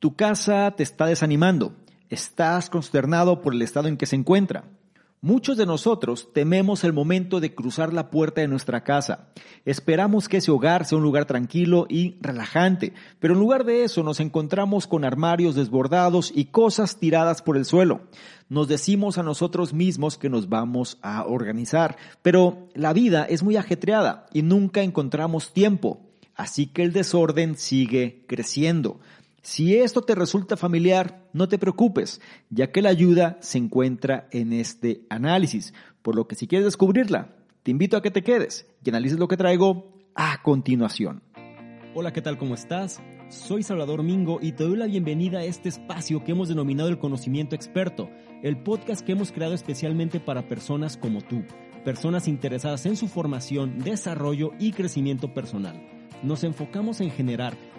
Tu casa te está desanimando. Estás consternado por el estado en que se encuentra. Muchos de nosotros tememos el momento de cruzar la puerta de nuestra casa. Esperamos que ese hogar sea un lugar tranquilo y relajante, pero en lugar de eso nos encontramos con armarios desbordados y cosas tiradas por el suelo. Nos decimos a nosotros mismos que nos vamos a organizar, pero la vida es muy ajetreada y nunca encontramos tiempo. Así que el desorden sigue creciendo. Si esto te resulta familiar, no te preocupes, ya que la ayuda se encuentra en este análisis, por lo que si quieres descubrirla, te invito a que te quedes y analices lo que traigo a continuación. Hola, ¿qué tal? ¿Cómo estás? Soy Salvador Mingo y te doy la bienvenida a este espacio que hemos denominado el conocimiento experto, el podcast que hemos creado especialmente para personas como tú, personas interesadas en su formación, desarrollo y crecimiento personal nos enfocamos en generar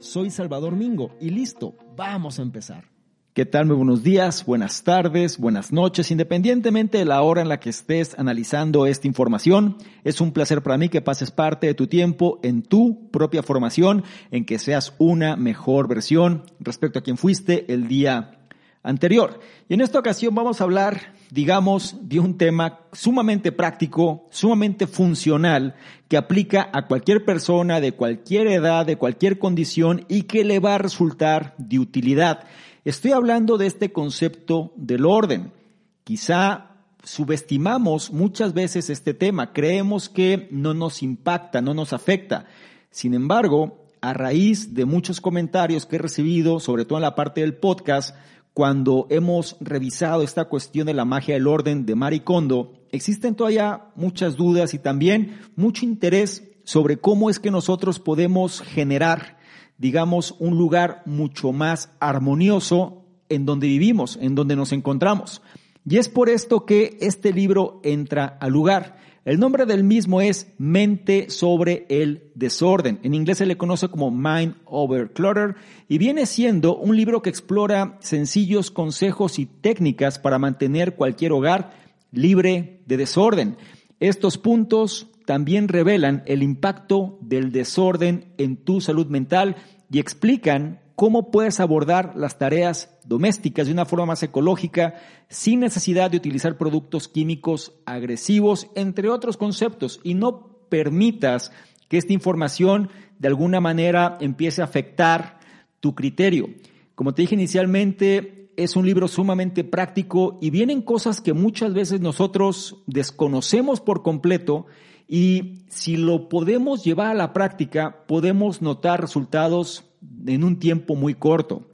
Soy Salvador Mingo y listo, vamos a empezar. ¿Qué tal? Muy buenos días, buenas tardes, buenas noches, independientemente de la hora en la que estés analizando esta información. Es un placer para mí que pases parte de tu tiempo en tu propia formación, en que seas una mejor versión respecto a quien fuiste el día anterior. Y en esta ocasión vamos a hablar, digamos, de un tema sumamente práctico, sumamente funcional, que aplica a cualquier persona de cualquier edad, de cualquier condición y que le va a resultar de utilidad. Estoy hablando de este concepto del orden. Quizá subestimamos muchas veces este tema, creemos que no nos impacta, no nos afecta. Sin embargo, a raíz de muchos comentarios que he recibido, sobre todo en la parte del podcast, cuando hemos revisado esta cuestión de la magia del orden de Maricondo, existen todavía muchas dudas y también mucho interés sobre cómo es que nosotros podemos generar, digamos, un lugar mucho más armonioso en donde vivimos, en donde nos encontramos. Y es por esto que este libro entra al lugar. El nombre del mismo es Mente sobre el desorden. En inglés se le conoce como Mind Over Clutter y viene siendo un libro que explora sencillos consejos y técnicas para mantener cualquier hogar libre de desorden. Estos puntos también revelan el impacto del desorden en tu salud mental y explican cómo puedes abordar las tareas domésticas de una forma más ecológica sin necesidad de utilizar productos químicos agresivos, entre otros conceptos, y no permitas que esta información de alguna manera empiece a afectar tu criterio. Como te dije inicialmente, es un libro sumamente práctico y vienen cosas que muchas veces nosotros desconocemos por completo y si lo podemos llevar a la práctica, podemos notar resultados en un tiempo muy corto.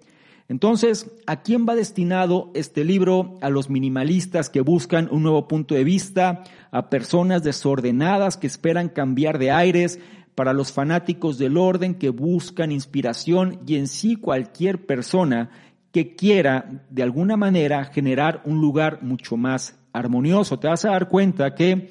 Entonces, ¿a quién va destinado este libro? A los minimalistas que buscan un nuevo punto de vista, a personas desordenadas que esperan cambiar de aires, para los fanáticos del orden que buscan inspiración y en sí cualquier persona que quiera de alguna manera generar un lugar mucho más armonioso. Te vas a dar cuenta que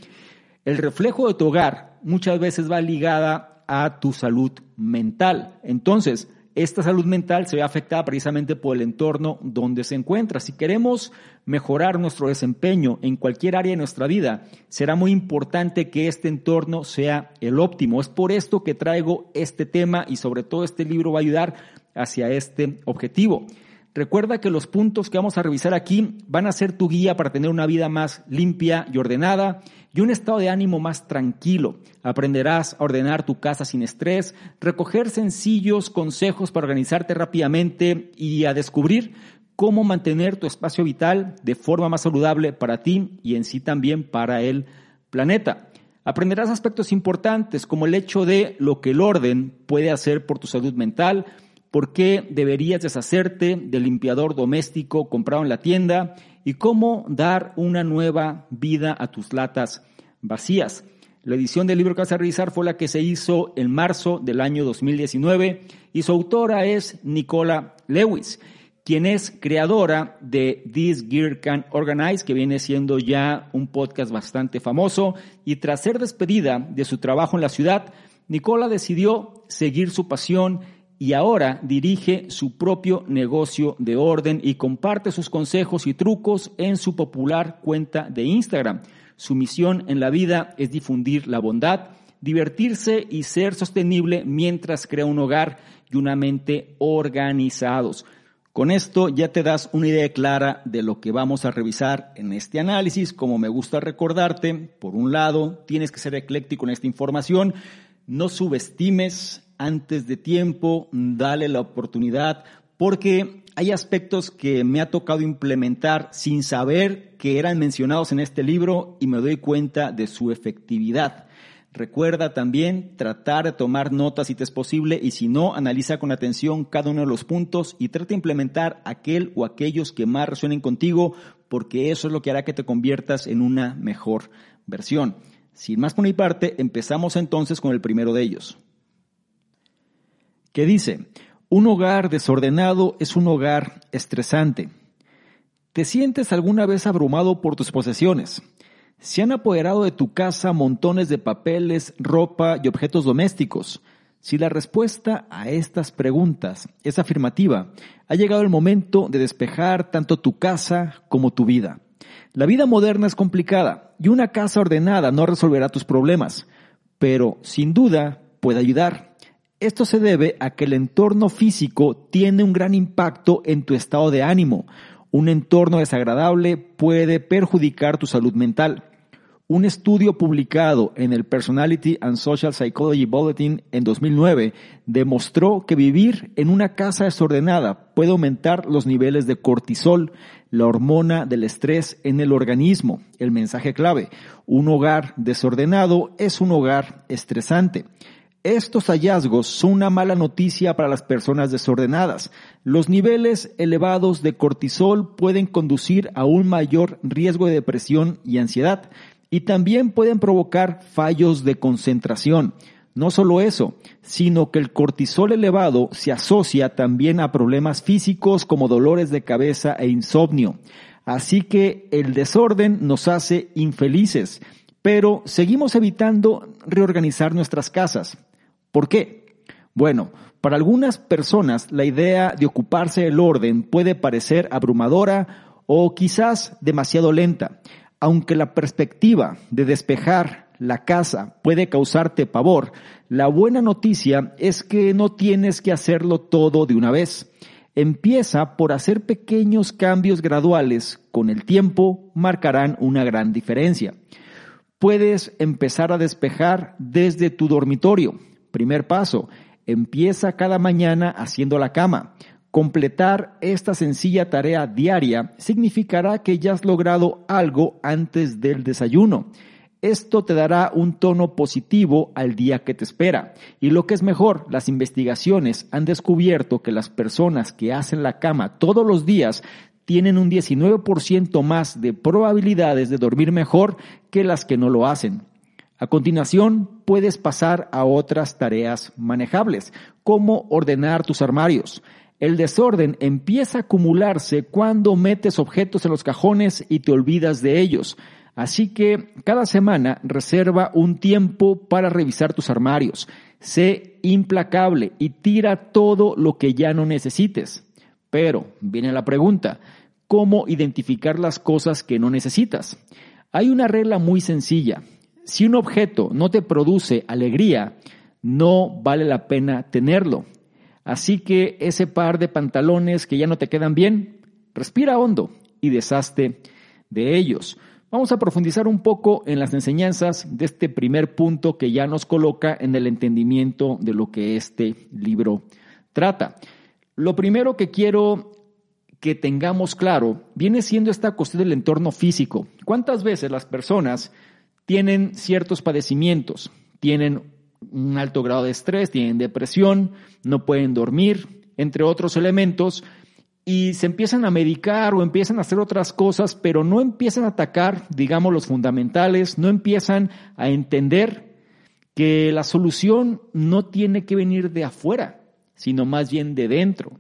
el reflejo de tu hogar muchas veces va ligada a tu salud mental. Entonces, esta salud mental se ve afectada precisamente por el entorno donde se encuentra. Si queremos mejorar nuestro desempeño en cualquier área de nuestra vida, será muy importante que este entorno sea el óptimo. Es por esto que traigo este tema y sobre todo este libro va a ayudar hacia este objetivo. Recuerda que los puntos que vamos a revisar aquí van a ser tu guía para tener una vida más limpia y ordenada y un estado de ánimo más tranquilo. Aprenderás a ordenar tu casa sin estrés, recoger sencillos consejos para organizarte rápidamente y a descubrir cómo mantener tu espacio vital de forma más saludable para ti y en sí también para el planeta. Aprenderás aspectos importantes como el hecho de lo que el orden puede hacer por tu salud mental, por qué deberías deshacerte del limpiador doméstico comprado en la tienda y cómo dar una nueva vida a tus latas vacías. La edición del libro que vas a revisar fue la que se hizo en marzo del año 2019 y su autora es Nicola Lewis quien es creadora de This Gear Can Organize, que viene siendo ya un podcast bastante famoso. Y tras ser despedida de su trabajo en la ciudad, Nicola decidió seguir su pasión y ahora dirige su propio negocio de orden y comparte sus consejos y trucos en su popular cuenta de Instagram. Su misión en la vida es difundir la bondad, divertirse y ser sostenible mientras crea un hogar y una mente organizados. Con esto ya te das una idea clara de lo que vamos a revisar en este análisis. Como me gusta recordarte, por un lado, tienes que ser ecléctico en esta información. No subestimes antes de tiempo, dale la oportunidad, porque hay aspectos que me ha tocado implementar sin saber que eran mencionados en este libro y me doy cuenta de su efectividad. Recuerda también tratar de tomar notas si te es posible y si no, analiza con atención cada uno de los puntos y trata de implementar aquel o aquellos que más resuenen contigo porque eso es lo que hará que te conviertas en una mejor versión. Sin más por mi parte, empezamos entonces con el primero de ellos. Que dice, un hogar desordenado es un hogar estresante. ¿Te sientes alguna vez abrumado por tus posesiones? Se han apoderado de tu casa montones de papeles, ropa y objetos domésticos. Si la respuesta a estas preguntas es afirmativa, ha llegado el momento de despejar tanto tu casa como tu vida. La vida moderna es complicada y una casa ordenada no resolverá tus problemas, pero sin duda puede ayudar. Esto se debe a que el entorno físico tiene un gran impacto en tu estado de ánimo. Un entorno desagradable puede perjudicar tu salud mental. Un estudio publicado en el Personality and Social Psychology Bulletin en 2009 demostró que vivir en una casa desordenada puede aumentar los niveles de cortisol, la hormona del estrés en el organismo. El mensaje clave, un hogar desordenado es un hogar estresante. Estos hallazgos son una mala noticia para las personas desordenadas. Los niveles elevados de cortisol pueden conducir a un mayor riesgo de depresión y ansiedad y también pueden provocar fallos de concentración. No solo eso, sino que el cortisol elevado se asocia también a problemas físicos como dolores de cabeza e insomnio. Así que el desorden nos hace infelices, pero seguimos evitando reorganizar nuestras casas. ¿Por qué? Bueno, para algunas personas la idea de ocuparse del orden puede parecer abrumadora o quizás demasiado lenta aunque la perspectiva de despejar la casa puede causarte pavor, la buena noticia es que no tienes que hacerlo todo de una vez. Empieza por hacer pequeños cambios graduales, con el tiempo marcarán una gran diferencia. Puedes empezar a despejar desde tu dormitorio. Primer paso, empieza cada mañana haciendo la cama. Completar esta sencilla tarea diaria significará que ya has logrado algo antes del desayuno. Esto te dará un tono positivo al día que te espera. Y lo que es mejor, las investigaciones han descubierto que las personas que hacen la cama todos los días tienen un 19% más de probabilidades de dormir mejor que las que no lo hacen. A continuación, puedes pasar a otras tareas manejables, como ordenar tus armarios. El desorden empieza a acumularse cuando metes objetos en los cajones y te olvidas de ellos. Así que cada semana reserva un tiempo para revisar tus armarios. Sé implacable y tira todo lo que ya no necesites. Pero viene la pregunta, ¿cómo identificar las cosas que no necesitas? Hay una regla muy sencilla. Si un objeto no te produce alegría, no vale la pena tenerlo. Así que ese par de pantalones que ya no te quedan bien, respira hondo y deshazte de ellos. Vamos a profundizar un poco en las enseñanzas de este primer punto que ya nos coloca en el entendimiento de lo que este libro trata. Lo primero que quiero que tengamos claro viene siendo esta cuestión del entorno físico. ¿Cuántas veces las personas tienen ciertos padecimientos? Tienen un alto grado de estrés, tienen depresión, no pueden dormir, entre otros elementos, y se empiezan a medicar o empiezan a hacer otras cosas, pero no empiezan a atacar, digamos, los fundamentales, no empiezan a entender que la solución no tiene que venir de afuera, sino más bien de dentro.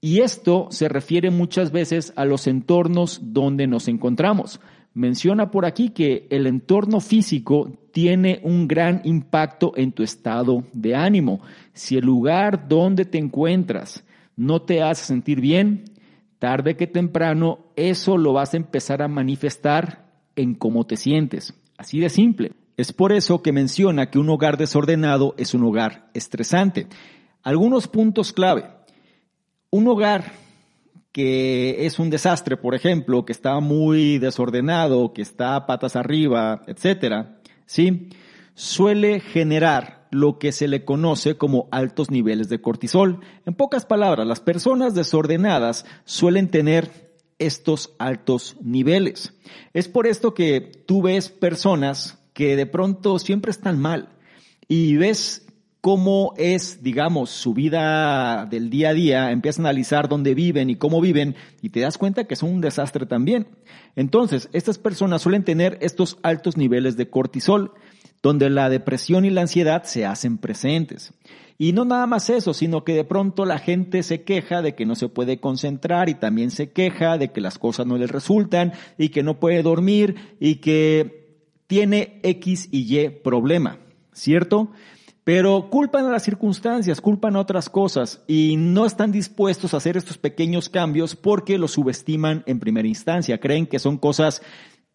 Y esto se refiere muchas veces a los entornos donde nos encontramos. Menciona por aquí que el entorno físico tiene un gran impacto en tu estado de ánimo. Si el lugar donde te encuentras no te hace sentir bien, tarde que temprano eso lo vas a empezar a manifestar en cómo te sientes. Así de simple. Es por eso que menciona que un hogar desordenado es un hogar estresante. Algunos puntos clave. Un hogar que es un desastre, por ejemplo, que está muy desordenado, que está patas arriba, etcétera, ¿sí? Suele generar lo que se le conoce como altos niveles de cortisol. En pocas palabras, las personas desordenadas suelen tener estos altos niveles. Es por esto que tú ves personas que de pronto siempre están mal y ves cómo es, digamos, su vida del día a día, empiezas a analizar dónde viven y cómo viven y te das cuenta que son un desastre también. Entonces, estas personas suelen tener estos altos niveles de cortisol, donde la depresión y la ansiedad se hacen presentes. Y no nada más eso, sino que de pronto la gente se queja de que no se puede concentrar y también se queja de que las cosas no les resultan y que no puede dormir y que tiene X y Y problema, ¿cierto? Pero culpan a las circunstancias, culpan a otras cosas y no están dispuestos a hacer estos pequeños cambios porque los subestiman en primera instancia. Creen que son cosas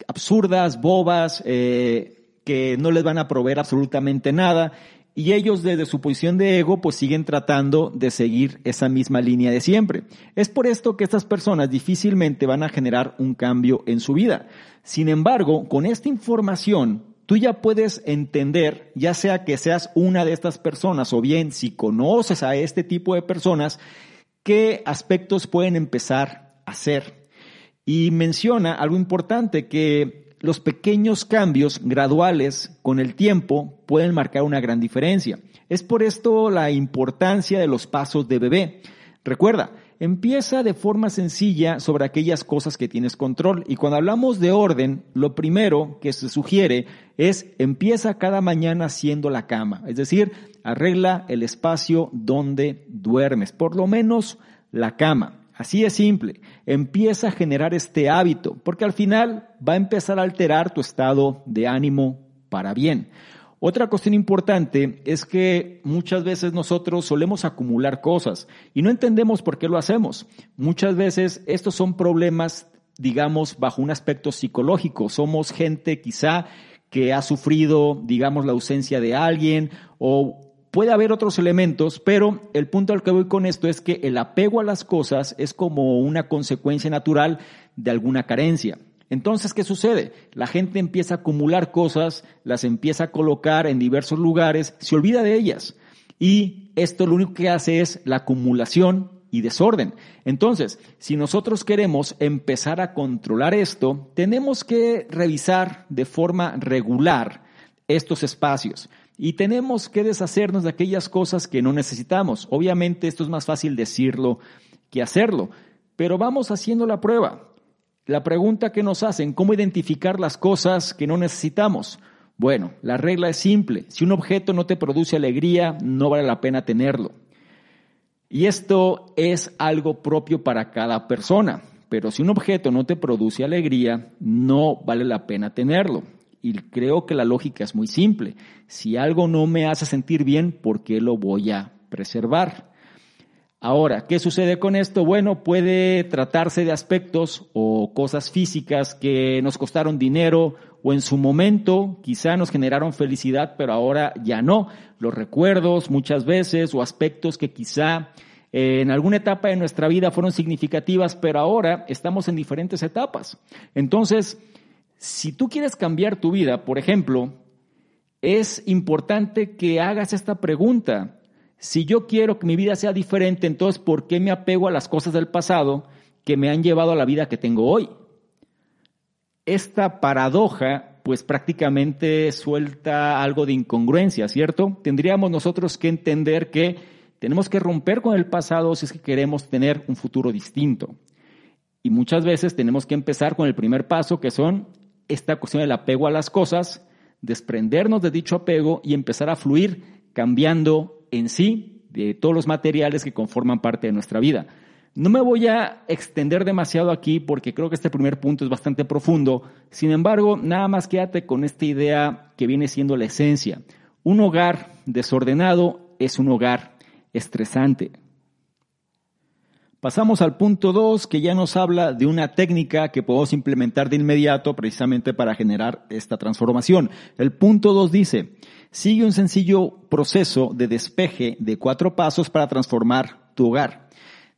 absurdas, bobas, eh, que no les van a proveer absolutamente nada y ellos desde su posición de ego pues siguen tratando de seguir esa misma línea de siempre. Es por esto que estas personas difícilmente van a generar un cambio en su vida. Sin embargo, con esta información tú ya puedes entender, ya sea que seas una de estas personas o bien si conoces a este tipo de personas, qué aspectos pueden empezar a hacer. Y menciona algo importante, que los pequeños cambios graduales con el tiempo pueden marcar una gran diferencia. Es por esto la importancia de los pasos de bebé. Recuerda, Empieza de forma sencilla sobre aquellas cosas que tienes control. Y cuando hablamos de orden, lo primero que se sugiere es empieza cada mañana haciendo la cama. Es decir, arregla el espacio donde duermes, por lo menos la cama. Así es simple. Empieza a generar este hábito, porque al final va a empezar a alterar tu estado de ánimo para bien. Otra cuestión importante es que muchas veces nosotros solemos acumular cosas y no entendemos por qué lo hacemos. Muchas veces estos son problemas, digamos, bajo un aspecto psicológico. Somos gente quizá que ha sufrido, digamos, la ausencia de alguien o puede haber otros elementos, pero el punto al que voy con esto es que el apego a las cosas es como una consecuencia natural de alguna carencia. Entonces, ¿qué sucede? La gente empieza a acumular cosas, las empieza a colocar en diversos lugares, se olvida de ellas. Y esto lo único que hace es la acumulación y desorden. Entonces, si nosotros queremos empezar a controlar esto, tenemos que revisar de forma regular estos espacios y tenemos que deshacernos de aquellas cosas que no necesitamos. Obviamente esto es más fácil decirlo que hacerlo, pero vamos haciendo la prueba. La pregunta que nos hacen, ¿cómo identificar las cosas que no necesitamos? Bueno, la regla es simple. Si un objeto no te produce alegría, no vale la pena tenerlo. Y esto es algo propio para cada persona. Pero si un objeto no te produce alegría, no vale la pena tenerlo. Y creo que la lógica es muy simple. Si algo no me hace sentir bien, ¿por qué lo voy a preservar? Ahora, ¿qué sucede con esto? Bueno, puede tratarse de aspectos o cosas físicas que nos costaron dinero o en su momento quizá nos generaron felicidad, pero ahora ya no. Los recuerdos muchas veces o aspectos que quizá eh, en alguna etapa de nuestra vida fueron significativas, pero ahora estamos en diferentes etapas. Entonces, si tú quieres cambiar tu vida, por ejemplo, es importante que hagas esta pregunta. Si yo quiero que mi vida sea diferente, entonces ¿por qué me apego a las cosas del pasado que me han llevado a la vida que tengo hoy. Esta paradoja, pues prácticamente suelta algo de incongruencia, ¿cierto? Tendríamos nosotros que entender que tenemos que romper con el pasado si es que queremos tener un futuro distinto. Y muchas veces tenemos que empezar con el primer paso, que son esta cuestión del apego a las cosas, desprendernos de dicho apego y empezar a fluir cambiando en sí de todos los materiales que conforman parte de nuestra vida. No me voy a extender demasiado aquí porque creo que este primer punto es bastante profundo. Sin embargo, nada más quédate con esta idea que viene siendo la esencia. Un hogar desordenado es un hogar estresante. Pasamos al punto 2 que ya nos habla de una técnica que podemos implementar de inmediato precisamente para generar esta transformación. El punto 2 dice, sigue un sencillo proceso de despeje de cuatro pasos para transformar tu hogar.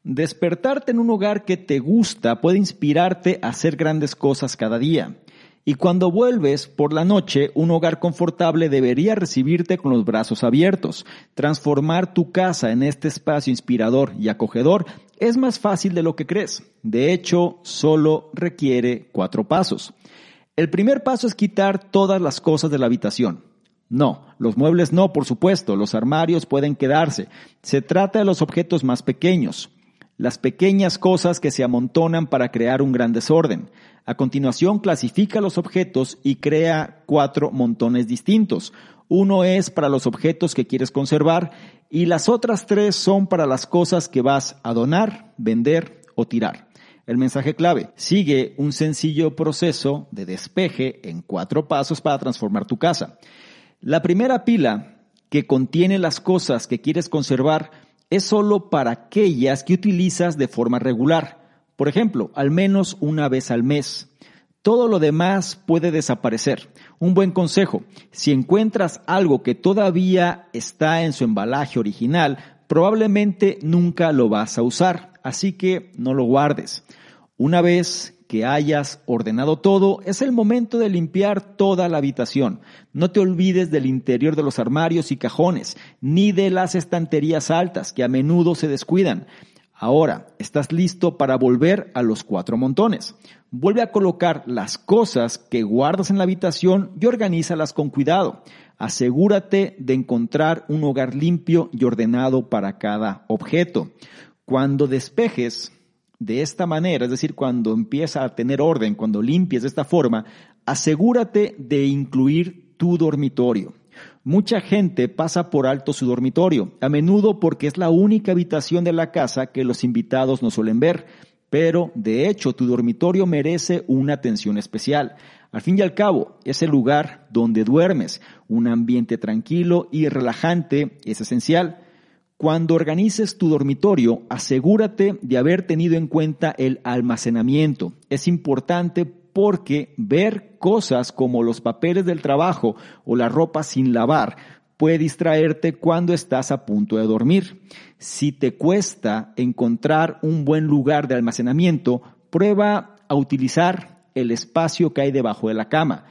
Despertarte en un hogar que te gusta puede inspirarte a hacer grandes cosas cada día. Y cuando vuelves por la noche, un hogar confortable debería recibirte con los brazos abiertos. Transformar tu casa en este espacio inspirador y acogedor es más fácil de lo que crees. De hecho, solo requiere cuatro pasos. El primer paso es quitar todas las cosas de la habitación. No, los muebles no, por supuesto, los armarios pueden quedarse. Se trata de los objetos más pequeños las pequeñas cosas que se amontonan para crear un gran desorden. A continuación clasifica los objetos y crea cuatro montones distintos. Uno es para los objetos que quieres conservar y las otras tres son para las cosas que vas a donar, vender o tirar. El mensaje clave. Sigue un sencillo proceso de despeje en cuatro pasos para transformar tu casa. La primera pila que contiene las cosas que quieres conservar es solo para aquellas que utilizas de forma regular. Por ejemplo, al menos una vez al mes. Todo lo demás puede desaparecer. Un buen consejo, si encuentras algo que todavía está en su embalaje original, probablemente nunca lo vas a usar, así que no lo guardes. Una vez que hayas ordenado todo, es el momento de limpiar toda la habitación. No te olvides del interior de los armarios y cajones, ni de las estanterías altas que a menudo se descuidan. Ahora, estás listo para volver a los cuatro montones. Vuelve a colocar las cosas que guardas en la habitación y organízalas con cuidado. Asegúrate de encontrar un hogar limpio y ordenado para cada objeto. Cuando despejes de esta manera, es decir, cuando empieza a tener orden, cuando limpies de esta forma, asegúrate de incluir tu dormitorio. Mucha gente pasa por alto su dormitorio, a menudo porque es la única habitación de la casa que los invitados no suelen ver, pero de hecho tu dormitorio merece una atención especial. Al fin y al cabo, es el lugar donde duermes. Un ambiente tranquilo y relajante es esencial. Cuando organices tu dormitorio, asegúrate de haber tenido en cuenta el almacenamiento. Es importante porque ver cosas como los papeles del trabajo o la ropa sin lavar puede distraerte cuando estás a punto de dormir. Si te cuesta encontrar un buen lugar de almacenamiento, prueba a utilizar el espacio que hay debajo de la cama.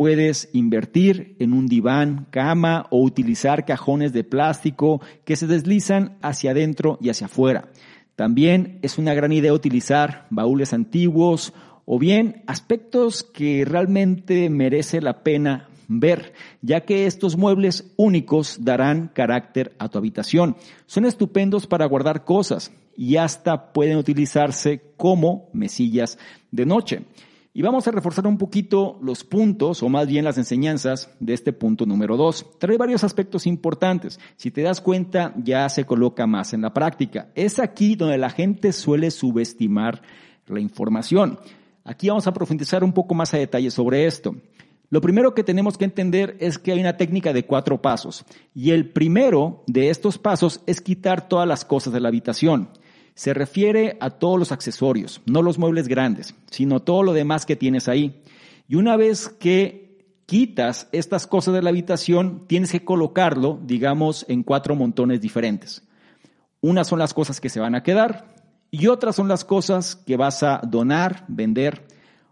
Puedes invertir en un diván, cama o utilizar cajones de plástico que se deslizan hacia adentro y hacia afuera. También es una gran idea utilizar baúles antiguos o bien aspectos que realmente merece la pena ver, ya que estos muebles únicos darán carácter a tu habitación. Son estupendos para guardar cosas y hasta pueden utilizarse como mesillas de noche. Y vamos a reforzar un poquito los puntos, o más bien las enseñanzas de este punto número dos. Trae varios aspectos importantes. Si te das cuenta, ya se coloca más en la práctica. Es aquí donde la gente suele subestimar la información. Aquí vamos a profundizar un poco más a detalle sobre esto. Lo primero que tenemos que entender es que hay una técnica de cuatro pasos. Y el primero de estos pasos es quitar todas las cosas de la habitación se refiere a todos los accesorios, no los muebles grandes, sino todo lo demás que tienes ahí. Y una vez que quitas estas cosas de la habitación, tienes que colocarlo, digamos, en cuatro montones diferentes. Unas son las cosas que se van a quedar y otras son las cosas que vas a donar, vender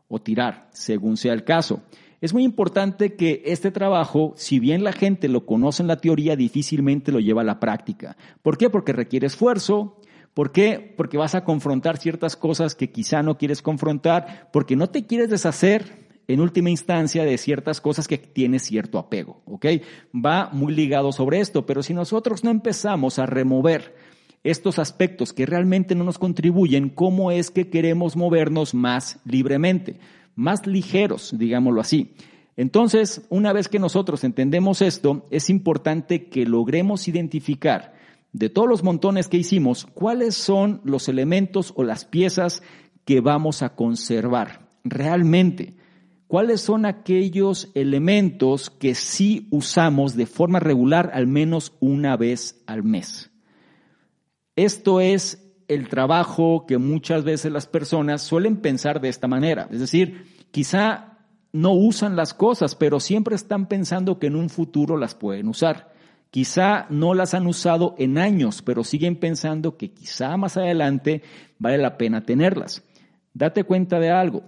o tirar, según sea el caso. Es muy importante que este trabajo, si bien la gente lo conoce en la teoría, difícilmente lo lleva a la práctica. ¿Por qué? Porque requiere esfuerzo, ¿Por qué? Porque vas a confrontar ciertas cosas que quizá no quieres confrontar, porque no te quieres deshacer en última instancia de ciertas cosas que tienes cierto apego, ¿ok? Va muy ligado sobre esto, pero si nosotros no empezamos a remover estos aspectos que realmente no nos contribuyen, ¿cómo es que queremos movernos más libremente, más ligeros, digámoslo así? Entonces, una vez que nosotros entendemos esto, es importante que logremos identificar de todos los montones que hicimos, cuáles son los elementos o las piezas que vamos a conservar realmente. ¿Cuáles son aquellos elementos que sí usamos de forma regular al menos una vez al mes? Esto es el trabajo que muchas veces las personas suelen pensar de esta manera. Es decir, quizá no usan las cosas, pero siempre están pensando que en un futuro las pueden usar. Quizá no las han usado en años, pero siguen pensando que quizá más adelante vale la pena tenerlas. Date cuenta de algo.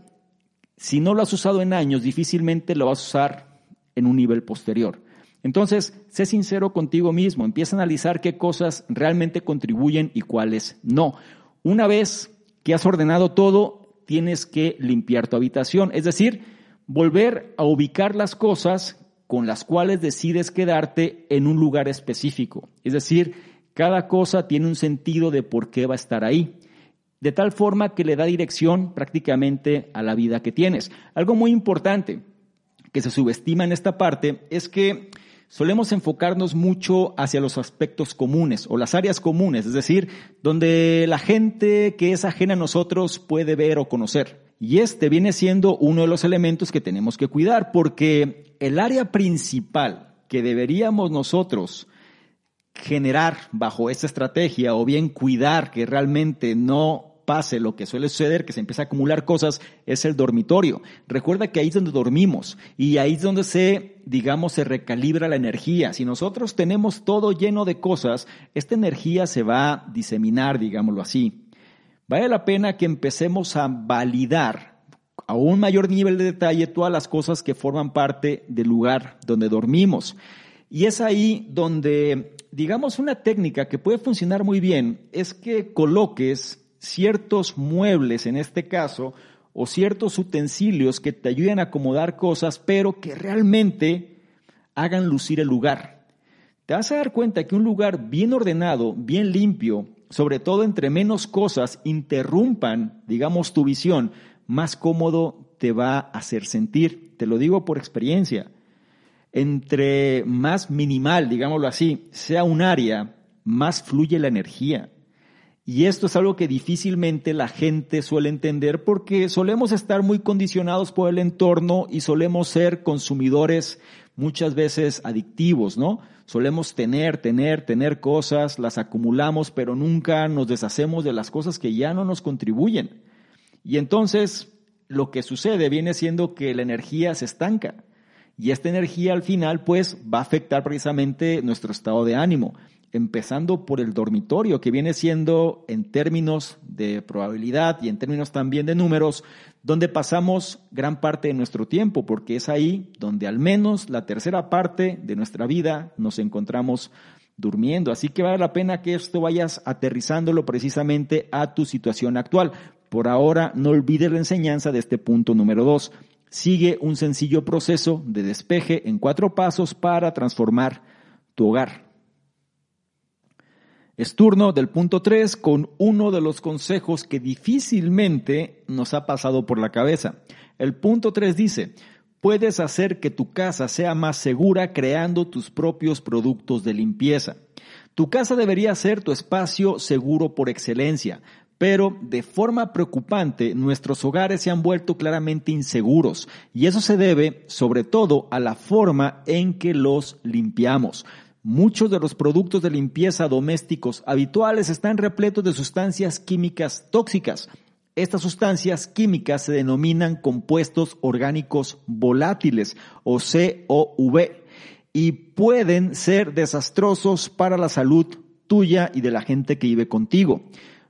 Si no lo has usado en años, difícilmente lo vas a usar en un nivel posterior. Entonces, sé sincero contigo mismo, empieza a analizar qué cosas realmente contribuyen y cuáles no. Una vez que has ordenado todo, tienes que limpiar tu habitación, es decir, volver a ubicar las cosas con las cuales decides quedarte en un lugar específico. Es decir, cada cosa tiene un sentido de por qué va a estar ahí de tal forma que le da dirección prácticamente a la vida que tienes. Algo muy importante que se subestima en esta parte es que solemos enfocarnos mucho hacia los aspectos comunes o las áreas comunes, es decir, donde la gente que es ajena a nosotros puede ver o conocer. Y este viene siendo uno de los elementos que tenemos que cuidar, porque el área principal que deberíamos nosotros generar bajo esta estrategia o bien cuidar que realmente no pase lo que suele suceder, que se empieza a acumular cosas, es el dormitorio. Recuerda que ahí es donde dormimos y ahí es donde se, digamos, se recalibra la energía. Si nosotros tenemos todo lleno de cosas, esta energía se va a diseminar, digámoslo así. Vale la pena que empecemos a validar a un mayor nivel de detalle todas las cosas que forman parte del lugar donde dormimos. Y es ahí donde, digamos, una técnica que puede funcionar muy bien es que coloques ciertos muebles en este caso o ciertos utensilios que te ayuden a acomodar cosas, pero que realmente hagan lucir el lugar. Te vas a dar cuenta que un lugar bien ordenado, bien limpio, sobre todo entre menos cosas interrumpan, digamos, tu visión, más cómodo te va a hacer sentir. Te lo digo por experiencia. Entre más minimal, digámoslo así, sea un área, más fluye la energía. Y esto es algo que difícilmente la gente suele entender porque solemos estar muy condicionados por el entorno y solemos ser consumidores muchas veces adictivos, ¿no? Solemos tener, tener, tener cosas, las acumulamos, pero nunca nos deshacemos de las cosas que ya no nos contribuyen. Y entonces lo que sucede viene siendo que la energía se estanca. Y esta energía al final pues va a afectar precisamente nuestro estado de ánimo empezando por el dormitorio, que viene siendo en términos de probabilidad y en términos también de números, donde pasamos gran parte de nuestro tiempo, porque es ahí donde al menos la tercera parte de nuestra vida nos encontramos durmiendo. Así que vale la pena que esto vayas aterrizándolo precisamente a tu situación actual. Por ahora, no olvides la enseñanza de este punto número dos. Sigue un sencillo proceso de despeje en cuatro pasos para transformar tu hogar. Es turno del punto 3 con uno de los consejos que difícilmente nos ha pasado por la cabeza. El punto 3 dice, puedes hacer que tu casa sea más segura creando tus propios productos de limpieza. Tu casa debería ser tu espacio seguro por excelencia, pero de forma preocupante nuestros hogares se han vuelto claramente inseguros y eso se debe sobre todo a la forma en que los limpiamos. Muchos de los productos de limpieza domésticos habituales están repletos de sustancias químicas tóxicas. Estas sustancias químicas se denominan compuestos orgánicos volátiles o COV y pueden ser desastrosos para la salud tuya y de la gente que vive contigo.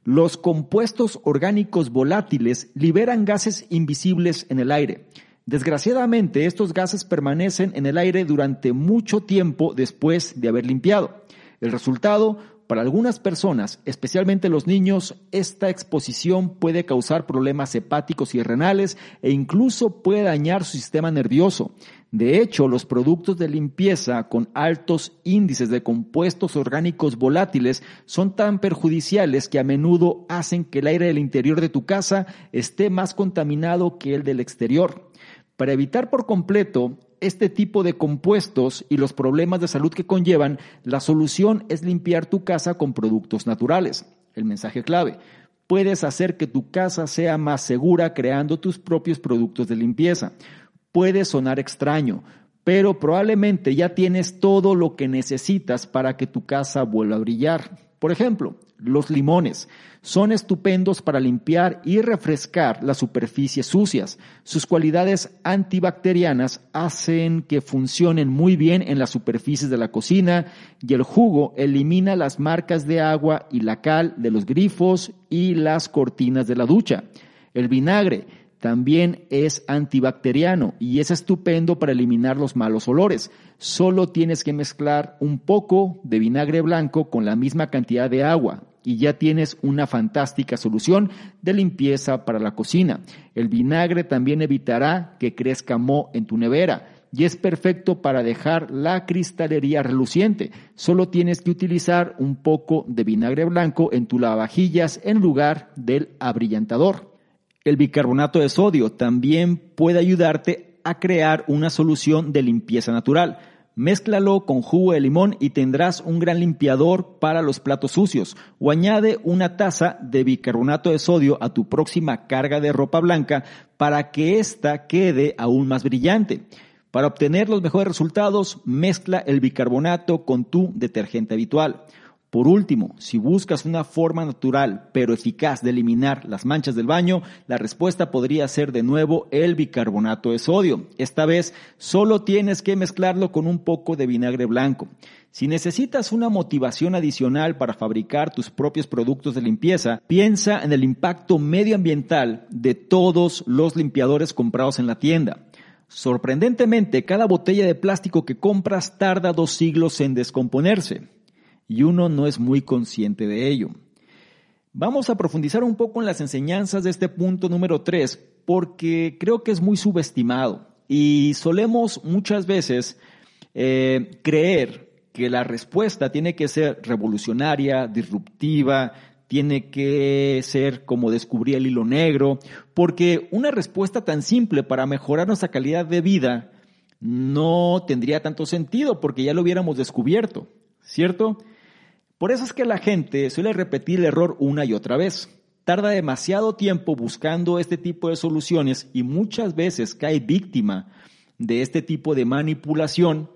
Los compuestos orgánicos volátiles liberan gases invisibles en el aire. Desgraciadamente, estos gases permanecen en el aire durante mucho tiempo después de haber limpiado. El resultado, para algunas personas, especialmente los niños, esta exposición puede causar problemas hepáticos y renales e incluso puede dañar su sistema nervioso. De hecho, los productos de limpieza con altos índices de compuestos orgánicos volátiles son tan perjudiciales que a menudo hacen que el aire del interior de tu casa esté más contaminado que el del exterior. Para evitar por completo este tipo de compuestos y los problemas de salud que conllevan, la solución es limpiar tu casa con productos naturales. El mensaje clave. Puedes hacer que tu casa sea más segura creando tus propios productos de limpieza. Puede sonar extraño, pero probablemente ya tienes todo lo que necesitas para que tu casa vuelva a brillar. Por ejemplo, los limones son estupendos para limpiar y refrescar las superficies sucias. Sus cualidades antibacterianas hacen que funcionen muy bien en las superficies de la cocina y el jugo elimina las marcas de agua y la cal de los grifos y las cortinas de la ducha. El vinagre también es antibacteriano y es estupendo para eliminar los malos olores. Solo tienes que mezclar un poco de vinagre blanco con la misma cantidad de agua y ya tienes una fantástica solución de limpieza para la cocina. El vinagre también evitará que crezca moho en tu nevera y es perfecto para dejar la cristalería reluciente. Solo tienes que utilizar un poco de vinagre blanco en tu lavavajillas en lugar del abrillantador. El bicarbonato de sodio también puede ayudarte a crear una solución de limpieza natural. Mézclalo con jugo de limón y tendrás un gran limpiador para los platos sucios. O añade una taza de bicarbonato de sodio a tu próxima carga de ropa blanca para que ésta quede aún más brillante. Para obtener los mejores resultados, mezcla el bicarbonato con tu detergente habitual. Por último, si buscas una forma natural pero eficaz de eliminar las manchas del baño, la respuesta podría ser de nuevo el bicarbonato de sodio. Esta vez solo tienes que mezclarlo con un poco de vinagre blanco. Si necesitas una motivación adicional para fabricar tus propios productos de limpieza, piensa en el impacto medioambiental de todos los limpiadores comprados en la tienda. Sorprendentemente, cada botella de plástico que compras tarda dos siglos en descomponerse y uno no es muy consciente de ello. Vamos a profundizar un poco en las enseñanzas de este punto número 3 porque creo que es muy subestimado y solemos muchas veces eh, creer que la respuesta tiene que ser revolucionaria, disruptiva, tiene que ser como descubrir el hilo negro, porque una respuesta tan simple para mejorar nuestra calidad de vida no tendría tanto sentido porque ya lo hubiéramos descubierto, ¿cierto? Por eso es que la gente suele repetir el error una y otra vez. Tarda demasiado tiempo buscando este tipo de soluciones y muchas veces cae víctima de este tipo de manipulación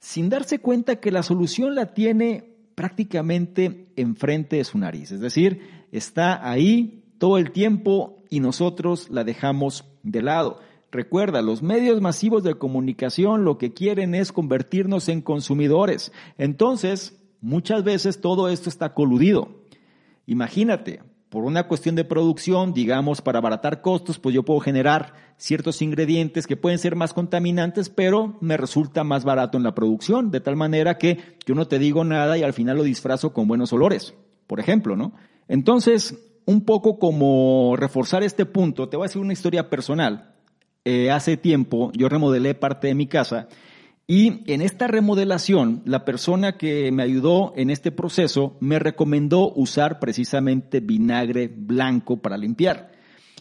sin darse cuenta que la solución la tiene prácticamente enfrente de su nariz. Es decir, está ahí todo el tiempo y nosotros la dejamos de lado. Recuerda, los medios masivos de comunicación lo que quieren es convertirnos en consumidores. Entonces, Muchas veces todo esto está coludido. Imagínate, por una cuestión de producción, digamos, para abaratar costos, pues yo puedo generar ciertos ingredientes que pueden ser más contaminantes, pero me resulta más barato en la producción, de tal manera que yo no te digo nada y al final lo disfrazo con buenos olores, por ejemplo, ¿no? Entonces, un poco como reforzar este punto, te voy a decir una historia personal. Eh, hace tiempo yo remodelé parte de mi casa y en esta remodelación, la persona que me ayudó en este proceso me recomendó usar precisamente vinagre blanco para limpiar.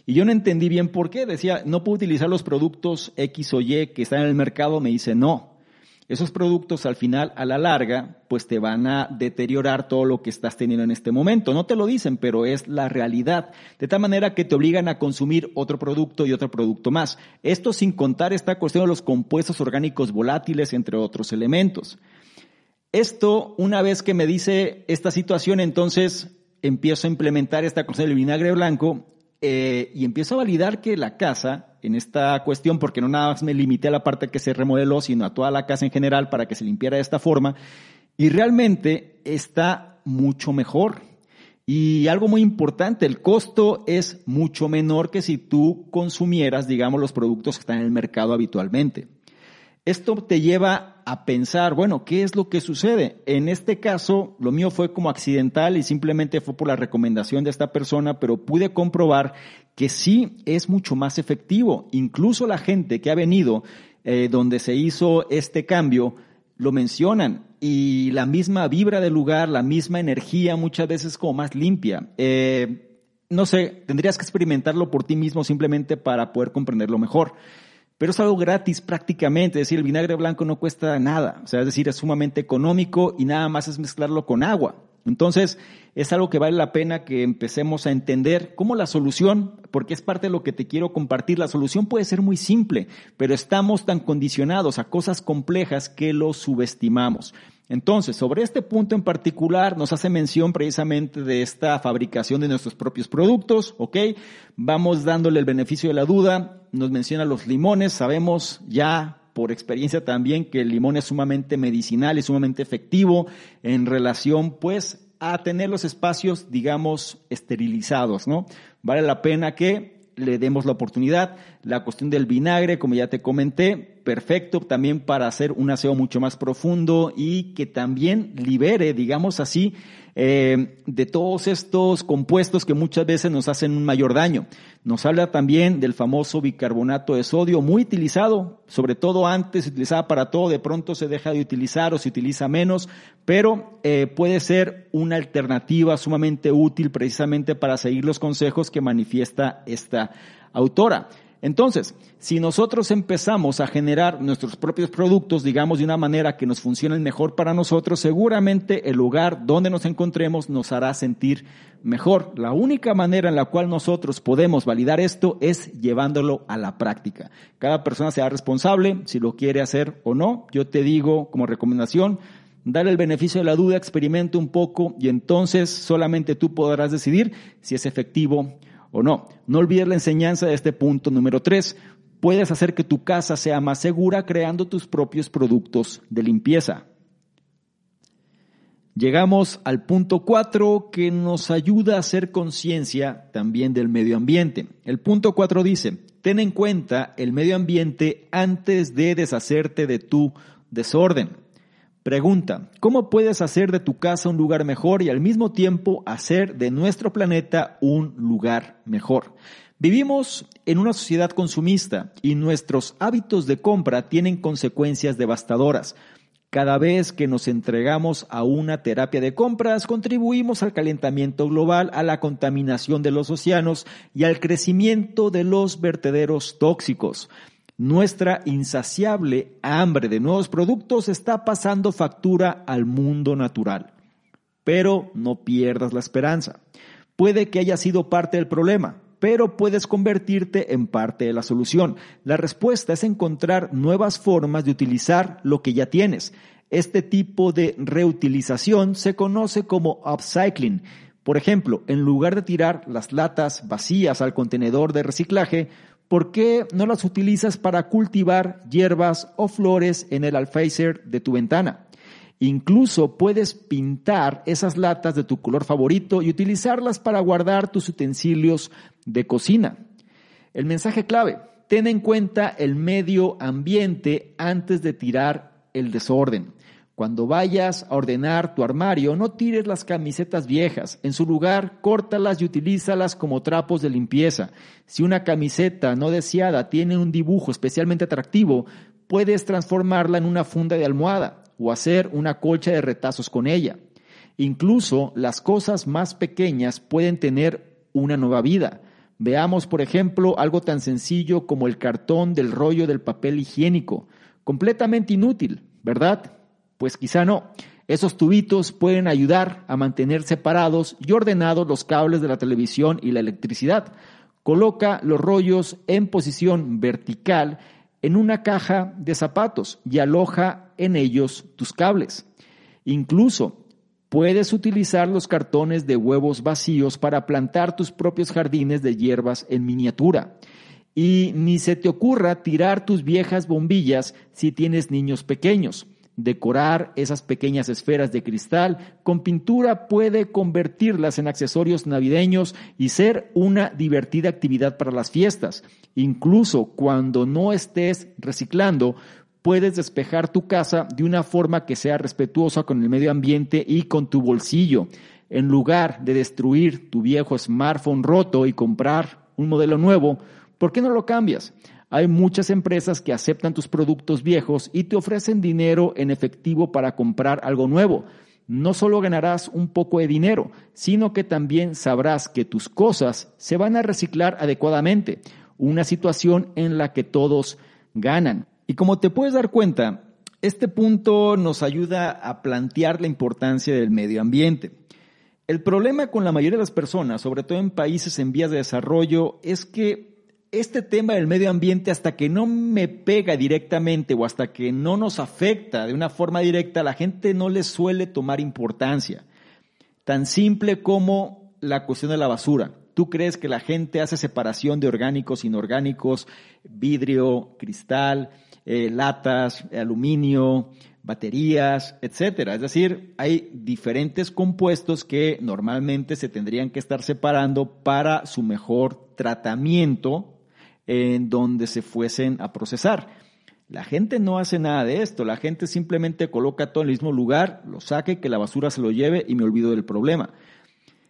Y yo no entendí bien por qué. Decía, no puedo utilizar los productos X o Y que están en el mercado. Me dice, no, esos productos al final, a la larga, pues te van a deteriorar todo lo que estás teniendo en este momento. No te lo dicen, pero es la realidad. De tal manera que te obligan a consumir otro producto y otro producto más. Esto sin contar esta cuestión de los compuestos orgánicos volátiles, entre otros elementos. Esto, una vez que me dice esta situación, entonces empiezo a implementar esta cuestión del vinagre blanco eh, y empiezo a validar que la casa en esta cuestión porque no nada más me limité a la parte que se remodeló, sino a toda la casa en general para que se limpiara de esta forma. Y realmente está mucho mejor. Y algo muy importante, el costo es mucho menor que si tú consumieras, digamos, los productos que están en el mercado habitualmente. Esto te lleva a pensar, bueno, ¿qué es lo que sucede? En este caso, lo mío fue como accidental y simplemente fue por la recomendación de esta persona, pero pude comprobar que sí es mucho más efectivo. Incluso la gente que ha venido eh, donde se hizo este cambio, lo mencionan y la misma vibra del lugar, la misma energía muchas veces como más limpia. Eh, no sé, tendrías que experimentarlo por ti mismo simplemente para poder comprenderlo mejor pero es algo gratis prácticamente, es decir, el vinagre blanco no cuesta nada, o sea, es decir, es sumamente económico y nada más es mezclarlo con agua. Entonces, es algo que vale la pena que empecemos a entender como la solución, porque es parte de lo que te quiero compartir, la solución puede ser muy simple, pero estamos tan condicionados a cosas complejas que lo subestimamos. Entonces, sobre este punto en particular, nos hace mención precisamente de esta fabricación de nuestros propios productos, ¿ok? Vamos dándole el beneficio de la duda, nos menciona los limones, sabemos ya por experiencia también que el limón es sumamente medicinal y sumamente efectivo en relación, pues, a tener los espacios, digamos, esterilizados, ¿no? Vale la pena que le demos la oportunidad. La cuestión del vinagre, como ya te comenté, perfecto también para hacer un aseo mucho más profundo y que también libere, digamos así, eh, de todos estos compuestos que muchas veces nos hacen un mayor daño. Nos habla también del famoso bicarbonato de sodio, muy utilizado, sobre todo antes se utilizaba para todo, de pronto se deja de utilizar o se utiliza menos, pero eh, puede ser una alternativa sumamente útil precisamente para seguir los consejos que manifiesta esta autora. Entonces, si nosotros empezamos a generar nuestros propios productos, digamos, de una manera que nos funcionen mejor para nosotros, seguramente el lugar donde nos encontremos nos hará sentir mejor. La única manera en la cual nosotros podemos validar esto es llevándolo a la práctica. Cada persona sea responsable si lo quiere hacer o no. Yo te digo como recomendación, dale el beneficio de la duda, experimente un poco y entonces solamente tú podrás decidir si es efectivo o no. No olvides la enseñanza de este punto número tres. Puedes hacer que tu casa sea más segura creando tus propios productos de limpieza. Llegamos al punto cuatro que nos ayuda a hacer conciencia también del medio ambiente. El punto cuatro dice, ten en cuenta el medio ambiente antes de deshacerte de tu desorden. Pregunta, ¿cómo puedes hacer de tu casa un lugar mejor y al mismo tiempo hacer de nuestro planeta un lugar mejor? Vivimos en una sociedad consumista y nuestros hábitos de compra tienen consecuencias devastadoras. Cada vez que nos entregamos a una terapia de compras, contribuimos al calentamiento global, a la contaminación de los océanos y al crecimiento de los vertederos tóxicos. Nuestra insaciable hambre de nuevos productos está pasando factura al mundo natural. Pero no pierdas la esperanza. Puede que haya sido parte del problema, pero puedes convertirte en parte de la solución. La respuesta es encontrar nuevas formas de utilizar lo que ya tienes. Este tipo de reutilización se conoce como upcycling. Por ejemplo, en lugar de tirar las latas vacías al contenedor de reciclaje, ¿por qué no las utilizas para cultivar hierbas o flores en el alféizar de tu ventana? Incluso puedes pintar esas latas de tu color favorito y utilizarlas para guardar tus utensilios de cocina. El mensaje clave, ten en cuenta el medio ambiente antes de tirar el desorden. Cuando vayas a ordenar tu armario, no tires las camisetas viejas. En su lugar, córtalas y utilízalas como trapos de limpieza. Si una camiseta no deseada tiene un dibujo especialmente atractivo, puedes transformarla en una funda de almohada o hacer una colcha de retazos con ella. Incluso las cosas más pequeñas pueden tener una nueva vida. Veamos, por ejemplo, algo tan sencillo como el cartón del rollo del papel higiénico. Completamente inútil, ¿verdad? Pues quizá no. Esos tubitos pueden ayudar a mantener separados y ordenados los cables de la televisión y la electricidad. Coloca los rollos en posición vertical en una caja de zapatos y aloja en ellos tus cables. Incluso puedes utilizar los cartones de huevos vacíos para plantar tus propios jardines de hierbas en miniatura. Y ni se te ocurra tirar tus viejas bombillas si tienes niños pequeños. Decorar esas pequeñas esferas de cristal con pintura puede convertirlas en accesorios navideños y ser una divertida actividad para las fiestas. Incluso cuando no estés reciclando, puedes despejar tu casa de una forma que sea respetuosa con el medio ambiente y con tu bolsillo. En lugar de destruir tu viejo smartphone roto y comprar un modelo nuevo, ¿por qué no lo cambias? Hay muchas empresas que aceptan tus productos viejos y te ofrecen dinero en efectivo para comprar algo nuevo. No solo ganarás un poco de dinero, sino que también sabrás que tus cosas se van a reciclar adecuadamente, una situación en la que todos ganan. Y como te puedes dar cuenta, este punto nos ayuda a plantear la importancia del medio ambiente. El problema con la mayoría de las personas, sobre todo en países en vías de desarrollo, es que este tema del medio ambiente hasta que no me pega directamente o hasta que no nos afecta de una forma directa, la gente no le suele tomar importancia. Tan simple como la cuestión de la basura. ¿Tú crees que la gente hace separación de orgánicos, inorgánicos, vidrio, cristal, eh, latas, aluminio, baterías, etcétera? Es decir, hay diferentes compuestos que normalmente se tendrían que estar separando para su mejor tratamiento en donde se fuesen a procesar. La gente no hace nada de esto, la gente simplemente coloca todo en el mismo lugar, lo saque, que la basura se lo lleve y me olvido del problema.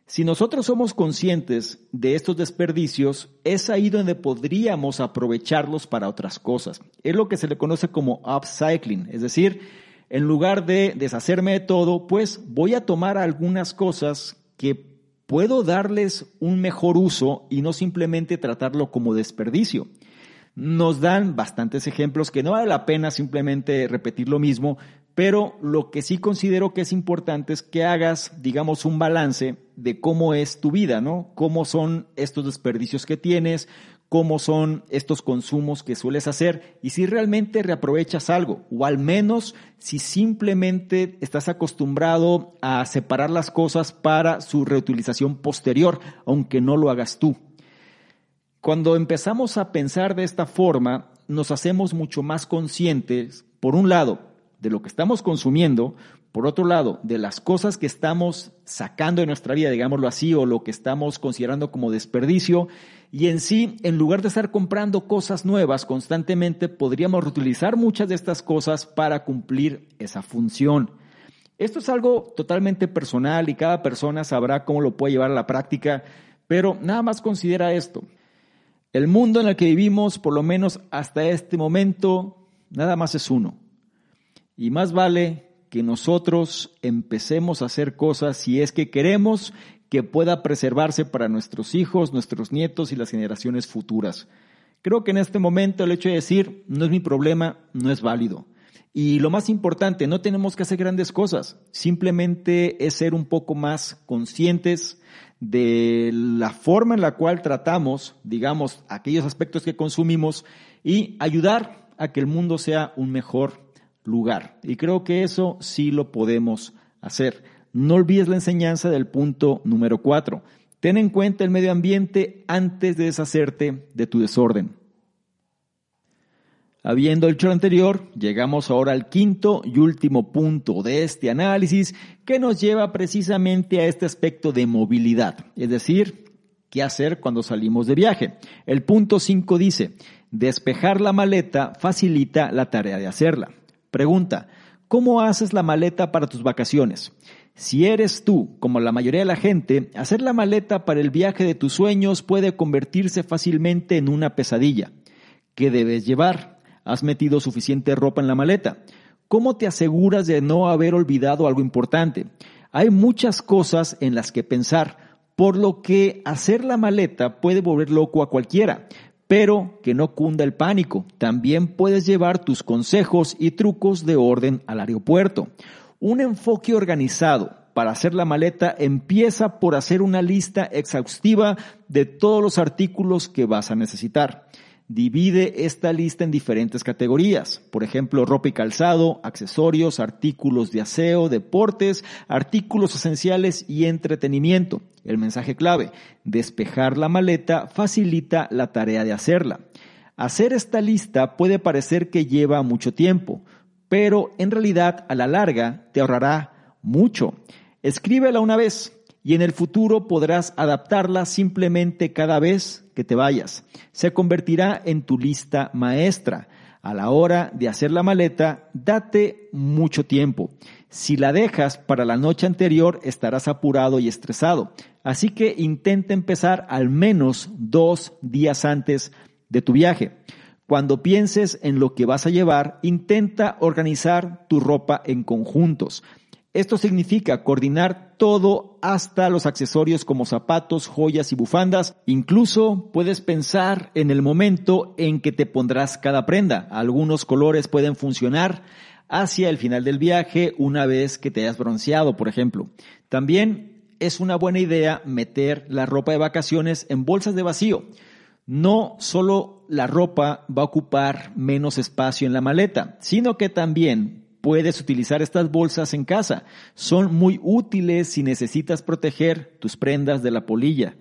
Si nosotros somos conscientes de estos desperdicios, es ahí donde podríamos aprovecharlos para otras cosas. Es lo que se le conoce como upcycling, es decir, en lugar de deshacerme de todo, pues voy a tomar algunas cosas que puedo darles un mejor uso y no simplemente tratarlo como desperdicio. Nos dan bastantes ejemplos que no vale la pena simplemente repetir lo mismo, pero lo que sí considero que es importante es que hagas, digamos, un balance de cómo es tu vida, ¿no? Cómo son estos desperdicios que tienes, cómo son estos consumos que sueles hacer y si realmente reaprovechas algo o al menos si simplemente estás acostumbrado a separar las cosas para su reutilización posterior, aunque no lo hagas tú. Cuando empezamos a pensar de esta forma, nos hacemos mucho más conscientes, por un lado, de lo que estamos consumiendo, por otro lado, de las cosas que estamos sacando de nuestra vida, digámoslo así, o lo que estamos considerando como desperdicio, y en sí, en lugar de estar comprando cosas nuevas constantemente, podríamos reutilizar muchas de estas cosas para cumplir esa función. Esto es algo totalmente personal y cada persona sabrá cómo lo puede llevar a la práctica, pero nada más considera esto. El mundo en el que vivimos, por lo menos hasta este momento, nada más es uno. Y más vale que nosotros empecemos a hacer cosas si es que queremos que pueda preservarse para nuestros hijos, nuestros nietos y las generaciones futuras. Creo que en este momento el hecho de decir no es mi problema no es válido. Y lo más importante, no tenemos que hacer grandes cosas, simplemente es ser un poco más conscientes de la forma en la cual tratamos, digamos, aquellos aspectos que consumimos y ayudar a que el mundo sea un mejor lugar. Y creo que eso sí lo podemos hacer. No olvides la enseñanza del punto número cuatro. Ten en cuenta el medio ambiente antes de deshacerte de tu desorden. Habiendo hecho lo anterior, llegamos ahora al quinto y último punto de este análisis que nos lleva precisamente a este aspecto de movilidad, es decir, qué hacer cuando salimos de viaje. El punto 5 dice, despejar la maleta facilita la tarea de hacerla. Pregunta, ¿cómo haces la maleta para tus vacaciones? Si eres tú, como la mayoría de la gente, hacer la maleta para el viaje de tus sueños puede convertirse fácilmente en una pesadilla. ¿Qué debes llevar? ¿Has metido suficiente ropa en la maleta? ¿Cómo te aseguras de no haber olvidado algo importante? Hay muchas cosas en las que pensar, por lo que hacer la maleta puede volver loco a cualquiera pero que no cunda el pánico. También puedes llevar tus consejos y trucos de orden al aeropuerto. Un enfoque organizado para hacer la maleta empieza por hacer una lista exhaustiva de todos los artículos que vas a necesitar. Divide esta lista en diferentes categorías, por ejemplo, ropa y calzado, accesorios, artículos de aseo, deportes, artículos esenciales y entretenimiento. El mensaje clave, despejar la maleta facilita la tarea de hacerla. Hacer esta lista puede parecer que lleva mucho tiempo, pero en realidad a la larga te ahorrará mucho. Escríbela una vez, y en el futuro podrás adaptarla simplemente cada vez que te vayas. Se convertirá en tu lista maestra. A la hora de hacer la maleta, date mucho tiempo. Si la dejas para la noche anterior, estarás apurado y estresado. Así que intenta empezar al menos dos días antes de tu viaje. Cuando pienses en lo que vas a llevar, intenta organizar tu ropa en conjuntos. Esto significa coordinar todo hasta los accesorios como zapatos, joyas y bufandas. Incluso puedes pensar en el momento en que te pondrás cada prenda. Algunos colores pueden funcionar hacia el final del viaje una vez que te hayas bronceado, por ejemplo. También es una buena idea meter la ropa de vacaciones en bolsas de vacío. No solo la ropa va a ocupar menos espacio en la maleta, sino que también puedes utilizar estas bolsas en casa. Son muy útiles si necesitas proteger tus prendas de la polilla.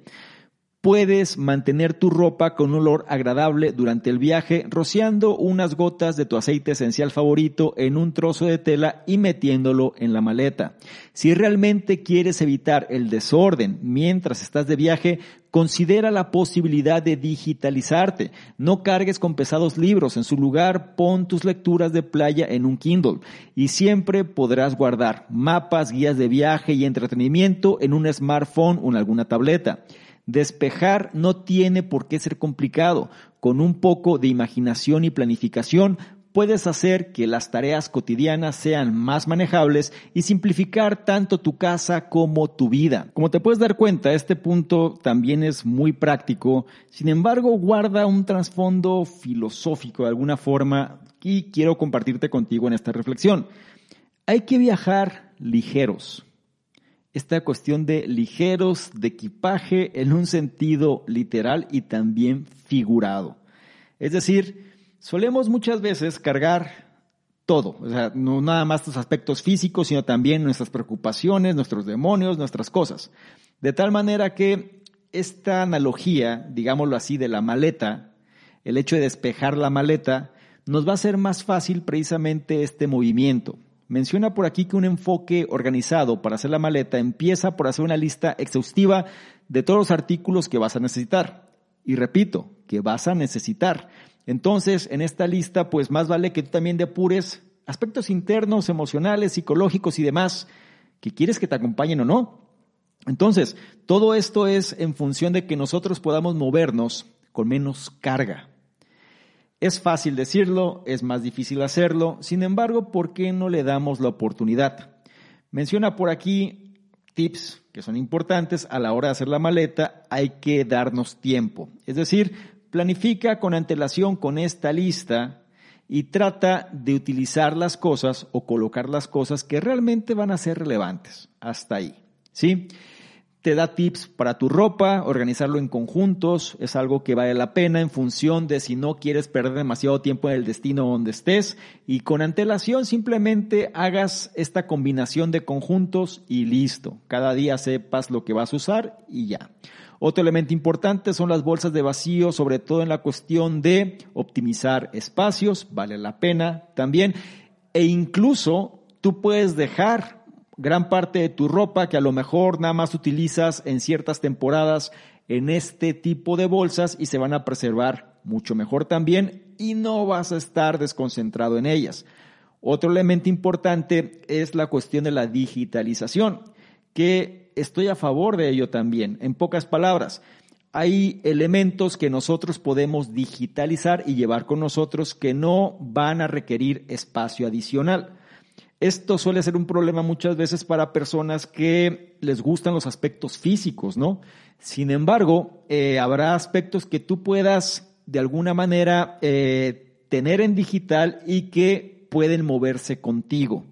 Puedes mantener tu ropa con un olor agradable durante el viaje rociando unas gotas de tu aceite esencial favorito en un trozo de tela y metiéndolo en la maleta. Si realmente quieres evitar el desorden mientras estás de viaje, considera la posibilidad de digitalizarte. No cargues con pesados libros. En su lugar, pon tus lecturas de playa en un Kindle y siempre podrás guardar mapas, guías de viaje y entretenimiento en un smartphone o en alguna tableta. Despejar no tiene por qué ser complicado. Con un poco de imaginación y planificación puedes hacer que las tareas cotidianas sean más manejables y simplificar tanto tu casa como tu vida. Como te puedes dar cuenta, este punto también es muy práctico, sin embargo guarda un trasfondo filosófico de alguna forma y quiero compartirte contigo en esta reflexión. Hay que viajar ligeros esta cuestión de ligeros, de equipaje en un sentido literal y también figurado. Es decir, solemos muchas veces cargar todo, o sea, no nada más los aspectos físicos, sino también nuestras preocupaciones, nuestros demonios, nuestras cosas. De tal manera que esta analogía, digámoslo así, de la maleta, el hecho de despejar la maleta, nos va a hacer más fácil precisamente este movimiento. Menciona por aquí que un enfoque organizado para hacer la maleta empieza por hacer una lista exhaustiva de todos los artículos que vas a necesitar. Y repito, que vas a necesitar. Entonces, en esta lista, pues más vale que tú también depures aspectos internos, emocionales, psicológicos y demás que quieres que te acompañen o no. Entonces, todo esto es en función de que nosotros podamos movernos con menos carga. Es fácil decirlo, es más difícil hacerlo, sin embargo, ¿por qué no le damos la oportunidad? Menciona por aquí tips que son importantes a la hora de hacer la maleta, hay que darnos tiempo. Es decir, planifica con antelación con esta lista y trata de utilizar las cosas o colocar las cosas que realmente van a ser relevantes. Hasta ahí. ¿Sí? Te da tips para tu ropa, organizarlo en conjuntos, es algo que vale la pena en función de si no quieres perder demasiado tiempo en el destino donde estés y con antelación simplemente hagas esta combinación de conjuntos y listo. Cada día sepas lo que vas a usar y ya. Otro elemento importante son las bolsas de vacío, sobre todo en la cuestión de optimizar espacios, vale la pena también, e incluso tú puedes dejar gran parte de tu ropa que a lo mejor nada más utilizas en ciertas temporadas en este tipo de bolsas y se van a preservar mucho mejor también y no vas a estar desconcentrado en ellas. Otro elemento importante es la cuestión de la digitalización, que estoy a favor de ello también. En pocas palabras, hay elementos que nosotros podemos digitalizar y llevar con nosotros que no van a requerir espacio adicional. Esto suele ser un problema muchas veces para personas que les gustan los aspectos físicos, ¿no? Sin embargo, eh, habrá aspectos que tú puedas de alguna manera eh, tener en digital y que pueden moverse contigo.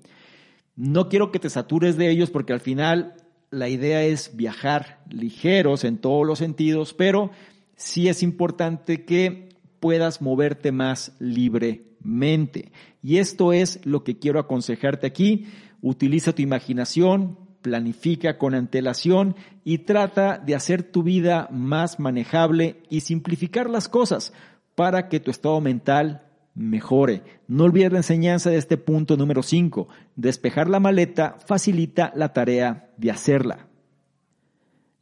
No quiero que te satures de ellos porque al final la idea es viajar ligeros en todos los sentidos, pero sí es importante que puedas moverte más libre mente. Y esto es lo que quiero aconsejarte aquí. Utiliza tu imaginación, planifica con antelación y trata de hacer tu vida más manejable y simplificar las cosas para que tu estado mental mejore. No olvides la enseñanza de este punto número 5. Despejar la maleta facilita la tarea de hacerla.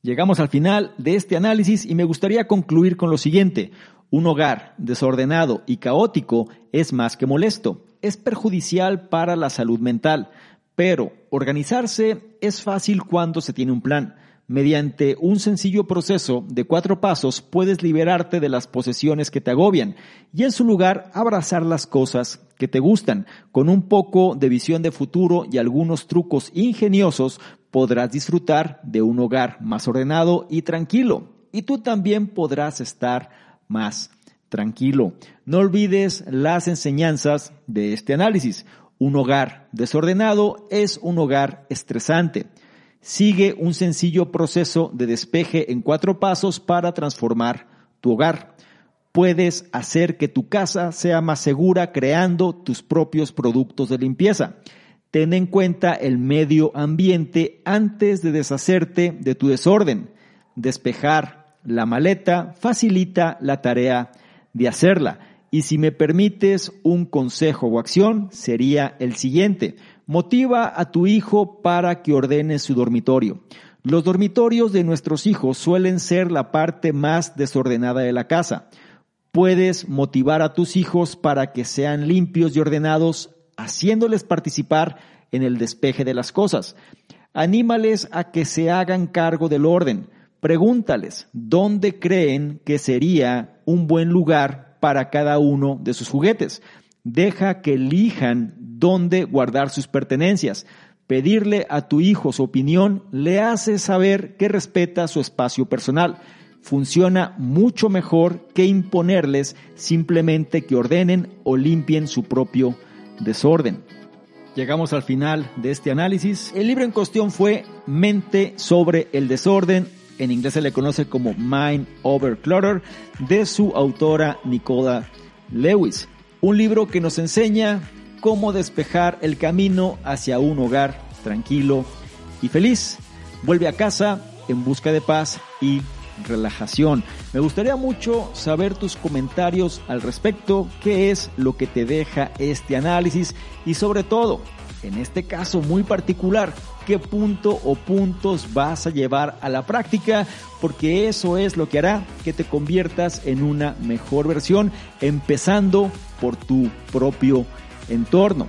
Llegamos al final de este análisis y me gustaría concluir con lo siguiente. Un hogar desordenado y caótico es más que molesto, es perjudicial para la salud mental, pero organizarse es fácil cuando se tiene un plan. Mediante un sencillo proceso de cuatro pasos puedes liberarte de las posesiones que te agobian y en su lugar abrazar las cosas que te gustan. Con un poco de visión de futuro y algunos trucos ingeniosos podrás disfrutar de un hogar más ordenado y tranquilo. Y tú también podrás estar más tranquilo. No olvides las enseñanzas de este análisis. Un hogar desordenado es un hogar estresante. Sigue un sencillo proceso de despeje en cuatro pasos para transformar tu hogar. Puedes hacer que tu casa sea más segura creando tus propios productos de limpieza. Ten en cuenta el medio ambiente antes de deshacerte de tu desorden. Despejar la maleta facilita la tarea de hacerla. Y si me permites un consejo o acción, sería el siguiente. Motiva a tu hijo para que ordene su dormitorio. Los dormitorios de nuestros hijos suelen ser la parte más desordenada de la casa. Puedes motivar a tus hijos para que sean limpios y ordenados, haciéndoles participar en el despeje de las cosas. Anímales a que se hagan cargo del orden. Pregúntales dónde creen que sería un buen lugar para cada uno de sus juguetes. Deja que elijan dónde guardar sus pertenencias. Pedirle a tu hijo su opinión le hace saber que respeta su espacio personal. Funciona mucho mejor que imponerles simplemente que ordenen o limpien su propio desorden. Llegamos al final de este análisis. El libro en cuestión fue Mente sobre el desorden. En inglés se le conoce como Mind Over Clutter de su autora Nicola Lewis. Un libro que nos enseña cómo despejar el camino hacia un hogar tranquilo y feliz. Vuelve a casa en busca de paz y relajación. Me gustaría mucho saber tus comentarios al respecto, qué es lo que te deja este análisis y sobre todo, en este caso muy particular, qué punto o puntos vas a llevar a la práctica, porque eso es lo que hará que te conviertas en una mejor versión, empezando por tu propio entorno.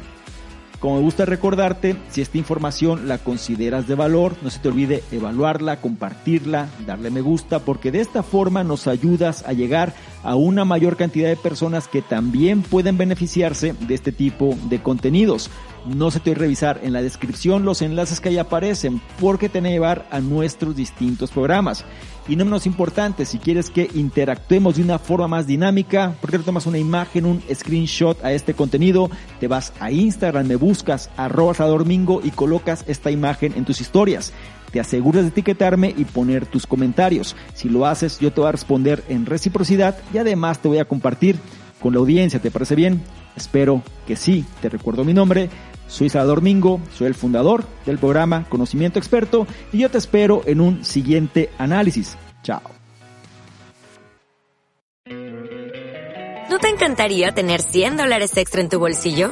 Como me gusta recordarte, si esta información la consideras de valor, no se te olvide evaluarla, compartirla, darle me gusta, porque de esta forma nos ayudas a llegar a una mayor cantidad de personas que también pueden beneficiarse de este tipo de contenidos. No se te olvide revisar en la descripción los enlaces que ahí aparecen, porque te van a llevar a nuestros distintos programas. Y no menos importante, si quieres que interactuemos de una forma más dinámica, porque tomas una imagen, un screenshot a este contenido, te vas a Instagram, me buscas arroba domingo y colocas esta imagen en tus historias. Te aseguras de etiquetarme y poner tus comentarios. Si lo haces, yo te voy a responder en reciprocidad y además te voy a compartir con la audiencia. ¿Te parece bien? Espero que sí. Te recuerdo mi nombre. Soy Salvador Mingo, soy el fundador del programa Conocimiento Experto y yo te espero en un siguiente análisis. Chao. ¿No te encantaría tener 100 dólares extra en tu bolsillo?